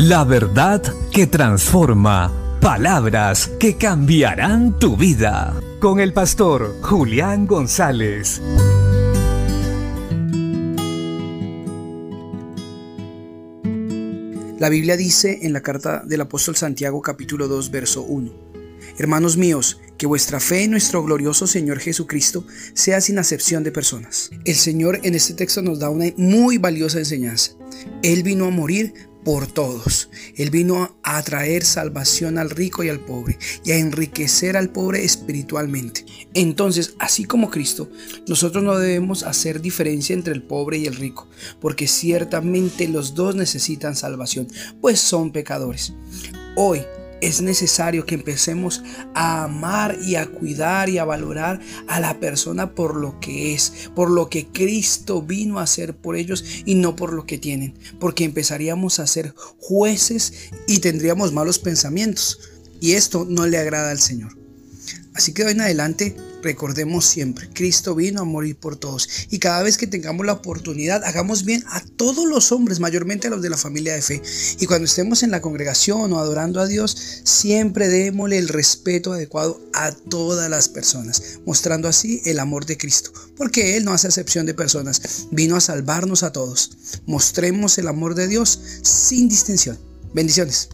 La verdad que transforma. Palabras que cambiarán tu vida. Con el pastor Julián González. La Biblia dice en la carta del apóstol Santiago capítulo 2 verso 1. Hermanos míos, que vuestra fe en nuestro glorioso Señor Jesucristo sea sin acepción de personas. El Señor en este texto nos da una muy valiosa enseñanza. Él vino a morir por todos. Él vino a traer salvación al rico y al pobre y a enriquecer al pobre espiritualmente. Entonces, así como Cristo, nosotros no debemos hacer diferencia entre el pobre y el rico, porque ciertamente los dos necesitan salvación, pues son pecadores. Hoy es necesario que empecemos a amar y a cuidar y a valorar a la persona por lo que es, por lo que Cristo vino a hacer por ellos y no por lo que tienen, porque empezaríamos a ser jueces y tendríamos malos pensamientos. Y esto no le agrada al Señor. Así que de hoy en adelante recordemos siempre, Cristo vino a morir por todos. Y cada vez que tengamos la oportunidad, hagamos bien a todos los hombres, mayormente a los de la familia de fe. Y cuando estemos en la congregación o adorando a Dios, siempre démosle el respeto adecuado a todas las personas, mostrando así el amor de Cristo. Porque Él no hace excepción de personas, vino a salvarnos a todos. Mostremos el amor de Dios sin distinción. Bendiciones.